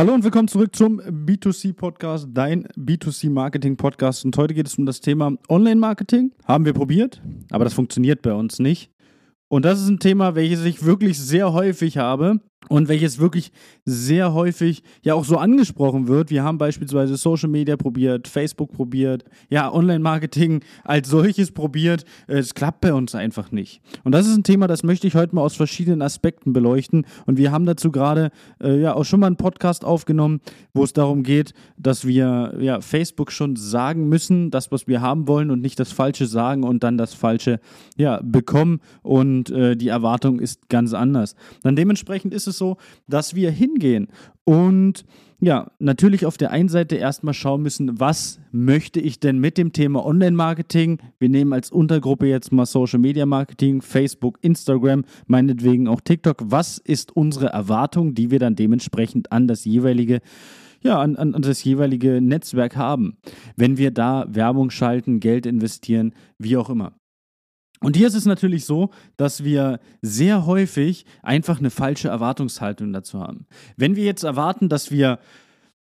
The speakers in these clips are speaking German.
Hallo und willkommen zurück zum B2C Podcast, dein B2C Marketing Podcast. Und heute geht es um das Thema Online-Marketing. Haben wir probiert, aber das funktioniert bei uns nicht. Und das ist ein Thema, welches ich wirklich sehr häufig habe und welches wirklich sehr häufig ja auch so angesprochen wird. Wir haben beispielsweise Social Media probiert, Facebook probiert, ja, Online-Marketing als solches probiert. Es klappt bei uns einfach nicht. Und das ist ein Thema, das möchte ich heute mal aus verschiedenen Aspekten beleuchten. Und wir haben dazu gerade äh, ja auch schon mal einen Podcast aufgenommen, wo es darum geht, dass wir ja Facebook schon sagen müssen, das, was wir haben wollen und nicht das Falsche sagen und dann das Falsche ja bekommen. Und äh, die Erwartung ist ganz anders. Dann dementsprechend ist es so, dass wir hingehen und ja, natürlich auf der einen Seite erstmal schauen müssen, was möchte ich denn mit dem Thema Online-Marketing? Wir nehmen als Untergruppe jetzt mal Social Media Marketing, Facebook, Instagram, meinetwegen auch TikTok. Was ist unsere Erwartung, die wir dann dementsprechend an das jeweilige ja, an, an, das jeweilige Netzwerk haben, wenn wir da Werbung schalten, Geld investieren, wie auch immer. Und hier ist es natürlich so, dass wir sehr häufig einfach eine falsche Erwartungshaltung dazu haben. Wenn wir jetzt erwarten, dass wir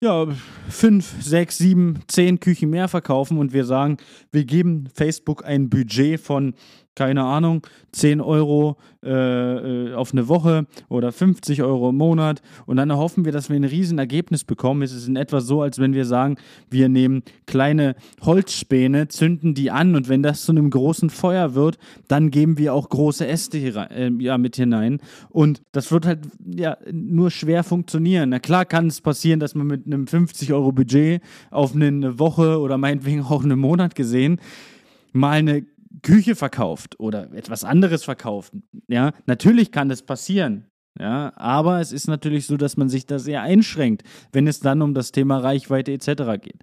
ja, fünf, sechs, sieben, zehn Küchen mehr verkaufen und wir sagen, wir geben Facebook ein Budget von keine Ahnung, 10 Euro äh, äh, auf eine Woche oder 50 Euro im Monat und dann hoffen wir, dass wir ein Riesenergebnis bekommen. Es ist in etwa so, als wenn wir sagen, wir nehmen kleine Holzspäne, zünden die an und wenn das zu einem großen Feuer wird, dann geben wir auch große Äste hier, äh, ja, mit hinein und das wird halt ja nur schwer funktionieren. Na klar kann es passieren, dass man mit einem 50 Euro Budget auf eine Woche oder meinetwegen auch einen Monat gesehen mal eine Küche verkauft oder etwas anderes verkauft. Ja, natürlich kann das passieren. Ja, aber es ist natürlich so, dass man sich da sehr einschränkt, wenn es dann um das Thema Reichweite etc. geht.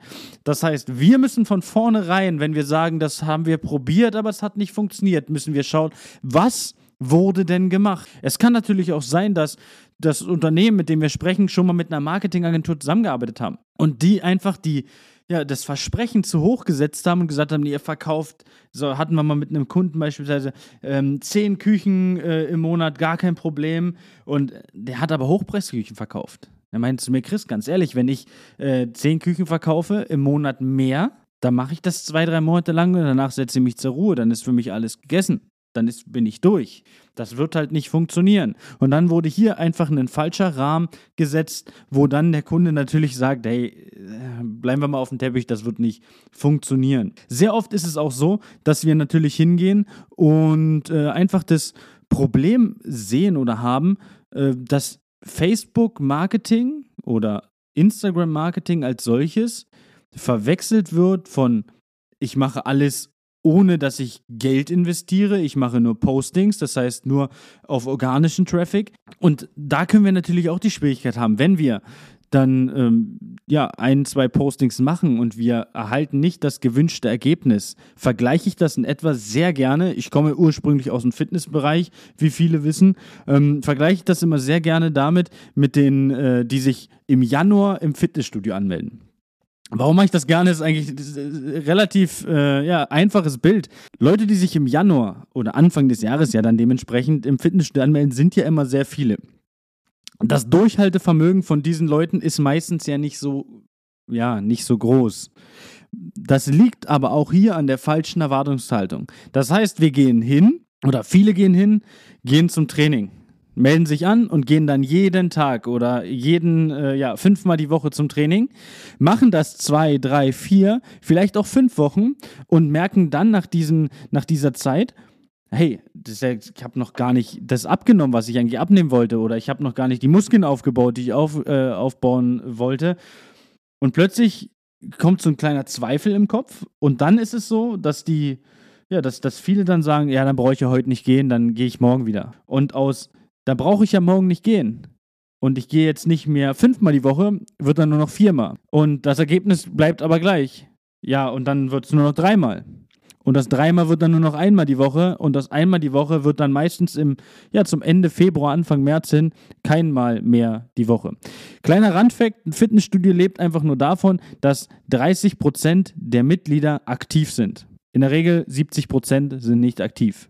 Das heißt, wir müssen von vornherein, wenn wir sagen, das haben wir probiert, aber es hat nicht funktioniert, müssen wir schauen, was wurde denn gemacht? Es kann natürlich auch sein, dass das Unternehmen, mit dem wir sprechen, schon mal mit einer Marketingagentur zusammengearbeitet haben und die einfach die ja, das Versprechen zu hoch gesetzt haben und gesagt haben, ihr verkauft, so hatten wir mal mit einem Kunden beispielsweise ähm, zehn Küchen äh, im Monat, gar kein Problem. Und der hat aber Hochpreisküchen verkauft. Er meinte zu mir, Chris, ganz ehrlich, wenn ich äh, zehn Küchen verkaufe im Monat mehr, dann mache ich das zwei, drei Monate lang und danach setze ich mich zur Ruhe, dann ist für mich alles gegessen dann ist, bin ich durch. Das wird halt nicht funktionieren. Und dann wurde hier einfach ein falscher Rahmen gesetzt, wo dann der Kunde natürlich sagt, hey, äh, bleiben wir mal auf dem Teppich, das wird nicht funktionieren. Sehr oft ist es auch so, dass wir natürlich hingehen und äh, einfach das Problem sehen oder haben, äh, dass Facebook-Marketing oder Instagram-Marketing als solches verwechselt wird von ich mache alles ohne dass ich Geld investiere. Ich mache nur Postings, das heißt nur auf organischen Traffic. Und da können wir natürlich auch die Schwierigkeit haben, wenn wir dann ähm, ja ein, zwei Postings machen und wir erhalten nicht das gewünschte Ergebnis, vergleiche ich das in etwa sehr gerne. Ich komme ursprünglich aus dem Fitnessbereich, wie viele wissen, ähm, vergleiche ich das immer sehr gerne damit mit denen, äh, die sich im Januar im Fitnessstudio anmelden. Warum mache ich das gerne? Ist eigentlich relativ äh, ja, einfaches Bild. Leute, die sich im Januar oder Anfang des Jahres ja dann dementsprechend im Fitnessstudio anmelden, sind ja immer sehr viele. Das Durchhaltevermögen von diesen Leuten ist meistens ja nicht so, ja, nicht so groß. Das liegt aber auch hier an der falschen Erwartungshaltung. Das heißt, wir gehen hin oder viele gehen hin, gehen zum Training melden sich an und gehen dann jeden Tag oder jeden, äh, ja, fünfmal die Woche zum Training, machen das zwei, drei, vier, vielleicht auch fünf Wochen und merken dann nach, diesen, nach dieser Zeit, hey, ja, ich habe noch gar nicht das abgenommen, was ich eigentlich abnehmen wollte oder ich habe noch gar nicht die Muskeln aufgebaut, die ich auf, äh, aufbauen wollte. Und plötzlich kommt so ein kleiner Zweifel im Kopf und dann ist es so, dass die, ja, dass, dass viele dann sagen, ja, dann brauche ich ja heute nicht gehen, dann gehe ich morgen wieder. Und aus da brauche ich ja morgen nicht gehen. Und ich gehe jetzt nicht mehr fünfmal die Woche, wird dann nur noch viermal. Und das Ergebnis bleibt aber gleich. Ja, und dann wird es nur noch dreimal. Und das dreimal wird dann nur noch einmal die Woche. Und das einmal die Woche wird dann meistens im, ja, zum Ende Februar, Anfang März hin keinmal mehr die Woche. Kleiner Randfakt: ein Fitnessstudio lebt einfach nur davon, dass 30% der Mitglieder aktiv sind. In der Regel 70% sind nicht aktiv.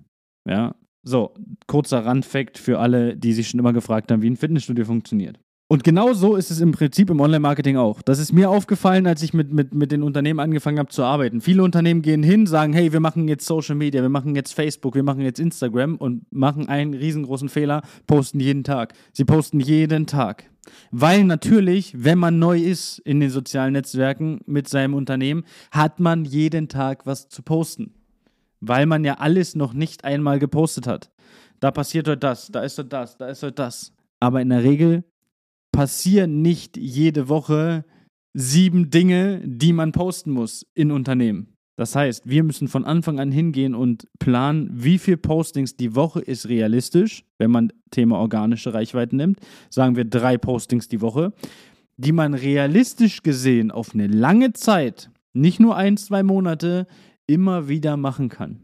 Ja, so, kurzer Randfact für alle, die sich schon immer gefragt haben, wie ein Fitnessstudio funktioniert. Und genau so ist es im Prinzip im Online-Marketing auch. Das ist mir aufgefallen, als ich mit, mit, mit den Unternehmen angefangen habe zu arbeiten. Viele Unternehmen gehen hin, sagen, hey, wir machen jetzt Social Media, wir machen jetzt Facebook, wir machen jetzt Instagram und machen einen riesengroßen Fehler, posten jeden Tag. Sie posten jeden Tag. Weil natürlich, wenn man neu ist in den sozialen Netzwerken mit seinem Unternehmen, hat man jeden Tag was zu posten. Weil man ja alles noch nicht einmal gepostet hat. Da passiert heute das, da ist heute das, da ist heute das. Aber in der Regel passieren nicht jede Woche sieben Dinge, die man posten muss in Unternehmen. Das heißt, wir müssen von Anfang an hingehen und planen, wie viel Postings die Woche ist realistisch, wenn man Thema organische Reichweite nimmt. Sagen wir drei Postings die Woche, die man realistisch gesehen auf eine lange Zeit, nicht nur ein, zwei Monate, immer wieder machen kann.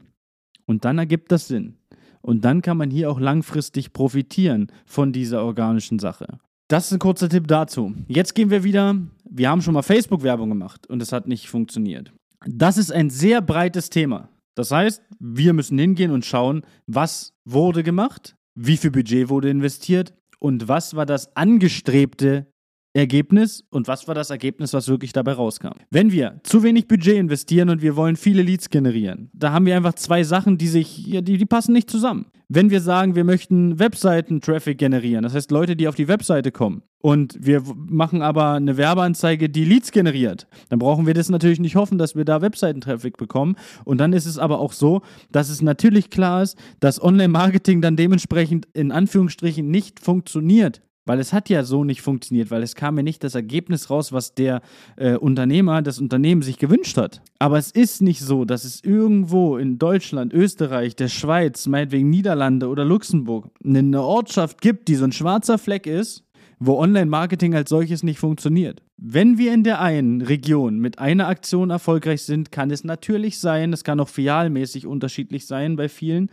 Und dann ergibt das Sinn. Und dann kann man hier auch langfristig profitieren von dieser organischen Sache. Das ist ein kurzer Tipp dazu. Jetzt gehen wir wieder. Wir haben schon mal Facebook-Werbung gemacht und es hat nicht funktioniert. Das ist ein sehr breites Thema. Das heißt, wir müssen hingehen und schauen, was wurde gemacht, wie viel Budget wurde investiert und was war das angestrebte Ergebnis und was war das Ergebnis, was wirklich dabei rauskam. Wenn wir zu wenig Budget investieren und wir wollen viele Leads generieren, da haben wir einfach zwei Sachen, die sich, ja, die, die passen nicht zusammen. Wenn wir sagen, wir möchten Webseiten-Traffic generieren, das heißt Leute, die auf die Webseite kommen, und wir machen aber eine Werbeanzeige, die Leads generiert, dann brauchen wir das natürlich nicht hoffen, dass wir da Webseiten-Traffic bekommen. Und dann ist es aber auch so, dass es natürlich klar ist, dass Online-Marketing dann dementsprechend in Anführungsstrichen nicht funktioniert. Weil es hat ja so nicht funktioniert, weil es kam ja nicht das Ergebnis raus, was der äh, Unternehmer, das Unternehmen sich gewünscht hat. Aber es ist nicht so, dass es irgendwo in Deutschland, Österreich, der Schweiz, meinetwegen Niederlande oder Luxemburg eine Ortschaft gibt, die so ein schwarzer Fleck ist, wo Online-Marketing als solches nicht funktioniert. Wenn wir in der einen Region mit einer Aktion erfolgreich sind, kann es natürlich sein, es kann auch filialmäßig unterschiedlich sein bei vielen,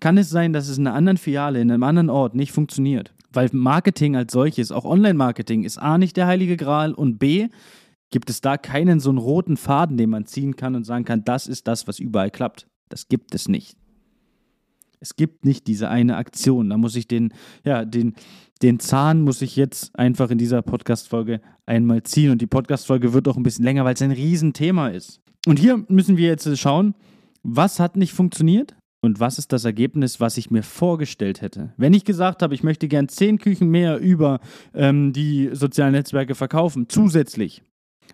kann es sein, dass es in einer anderen Filiale, in einem anderen Ort nicht funktioniert. Weil Marketing als solches, auch Online-Marketing, ist A nicht der heilige Gral und B gibt es da keinen so einen roten Faden, den man ziehen kann und sagen kann, das ist das, was überall klappt. Das gibt es nicht. Es gibt nicht diese eine Aktion. Da muss ich den, ja, den, den Zahn muss ich jetzt einfach in dieser Podcast-Folge einmal ziehen. Und die Podcast-Folge wird auch ein bisschen länger, weil es ein Riesenthema ist. Und hier müssen wir jetzt schauen, was hat nicht funktioniert? Und was ist das Ergebnis, was ich mir vorgestellt hätte? Wenn ich gesagt habe, ich möchte gern zehn Küchen mehr über ähm, die sozialen Netzwerke verkaufen, zusätzlich,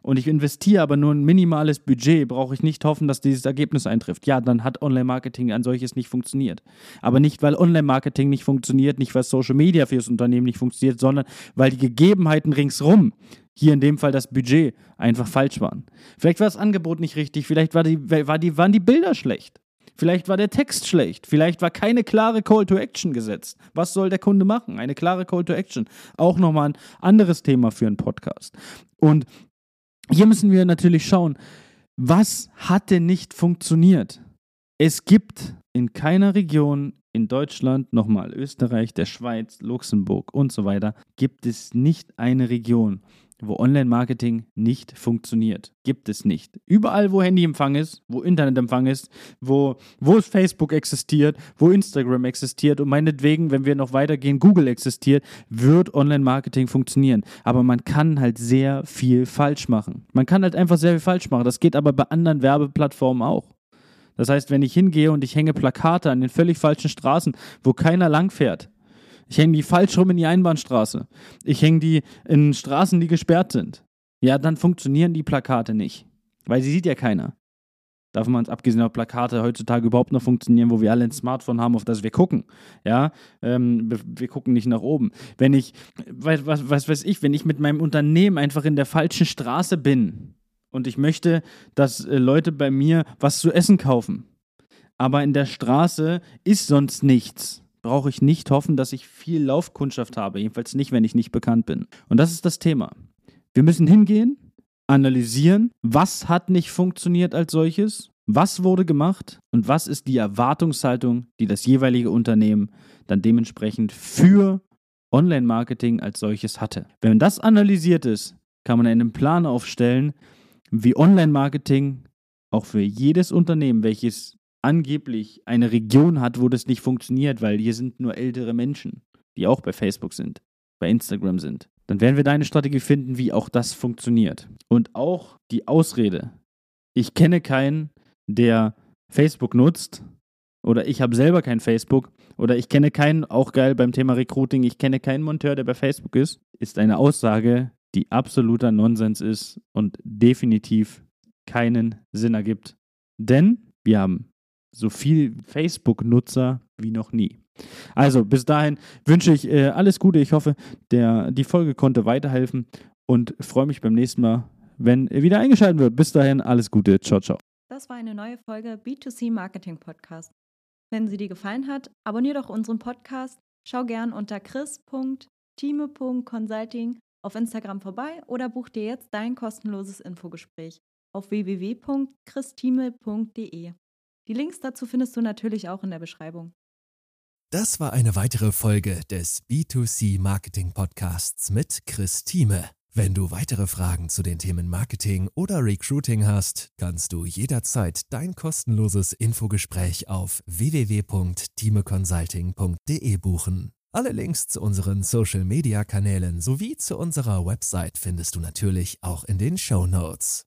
und ich investiere aber nur ein minimales Budget, brauche ich nicht hoffen, dass dieses Ergebnis eintrifft. Ja, dann hat Online-Marketing ein solches nicht funktioniert. Aber nicht, weil Online-Marketing nicht funktioniert, nicht, weil Social Media für das Unternehmen nicht funktioniert, sondern weil die Gegebenheiten ringsrum, hier in dem Fall das Budget, einfach falsch waren. Vielleicht war das Angebot nicht richtig, vielleicht war die, war die, waren die Bilder schlecht. Vielleicht war der Text schlecht. Vielleicht war keine klare Call to Action gesetzt. Was soll der Kunde machen? Eine klare Call to Action. Auch nochmal ein anderes Thema für einen Podcast. Und hier müssen wir natürlich schauen, was hatte nicht funktioniert? Es gibt in keiner Region in Deutschland, nochmal Österreich, der Schweiz, Luxemburg und so weiter, gibt es nicht eine Region, wo Online-Marketing nicht funktioniert. Gibt es nicht. Überall, wo Handyempfang ist, wo Internetempfang ist, wo, wo Facebook existiert, wo Instagram existiert und meinetwegen, wenn wir noch weitergehen, Google existiert, wird Online-Marketing funktionieren. Aber man kann halt sehr viel falsch machen. Man kann halt einfach sehr viel falsch machen. Das geht aber bei anderen Werbeplattformen auch. Das heißt, wenn ich hingehe und ich hänge Plakate an den völlig falschen Straßen, wo keiner langfährt, ich hänge die falsch rum in die Einbahnstraße. Ich hänge die in Straßen, die gesperrt sind. Ja, dann funktionieren die Plakate nicht. Weil sie sieht ja keiner. Davon man es abgesehen, ob Plakate heutzutage überhaupt noch funktionieren, wo wir alle ein Smartphone haben, auf das wir gucken. Ja, ähm, wir gucken nicht nach oben. Wenn ich, was, was, was weiß ich, wenn ich mit meinem Unternehmen einfach in der falschen Straße bin und ich möchte, dass äh, Leute bei mir was zu essen kaufen, aber in der Straße ist sonst nichts brauche ich nicht hoffen, dass ich viel Laufkundschaft habe. Jedenfalls nicht, wenn ich nicht bekannt bin. Und das ist das Thema. Wir müssen hingehen, analysieren, was hat nicht funktioniert als solches, was wurde gemacht und was ist die Erwartungshaltung, die das jeweilige Unternehmen dann dementsprechend für Online-Marketing als solches hatte. Wenn das analysiert ist, kann man einen Plan aufstellen, wie Online-Marketing auch für jedes Unternehmen, welches angeblich eine Region hat, wo das nicht funktioniert, weil hier sind nur ältere Menschen, die auch bei Facebook sind, bei Instagram sind. dann werden wir deine Strategie finden, wie auch das funktioniert. Und auch die Ausrede. Ich kenne keinen, der Facebook nutzt oder ich habe selber kein Facebook oder ich kenne keinen, auch geil beim Thema Recruiting, ich kenne keinen Monteur, der bei Facebook ist, ist eine Aussage, die absoluter Nonsens ist und definitiv keinen Sinn ergibt. Denn wir haben so viel Facebook-Nutzer wie noch nie. Also bis dahin wünsche ich äh, alles Gute. Ich hoffe, der, die Folge konnte weiterhelfen und freue mich beim nächsten Mal, wenn wieder eingeschaltet wird. Bis dahin alles Gute. Ciao, ciao. Das war eine neue Folge B2C Marketing Podcast. Wenn sie dir gefallen hat, abonniere doch unseren Podcast. Schau gern unter chris.time.consulting auf Instagram vorbei oder buch dir jetzt dein kostenloses Infogespräch auf www.christime.de. Die Links dazu findest du natürlich auch in der Beschreibung. Das war eine weitere Folge des B2C Marketing Podcasts mit Chris Thieme. Wenn du weitere Fragen zu den Themen Marketing oder Recruiting hast, kannst du jederzeit dein kostenloses Infogespräch auf www.timeconsulting.de buchen. Alle Links zu unseren Social-Media-Kanälen sowie zu unserer Website findest du natürlich auch in den Show Notes.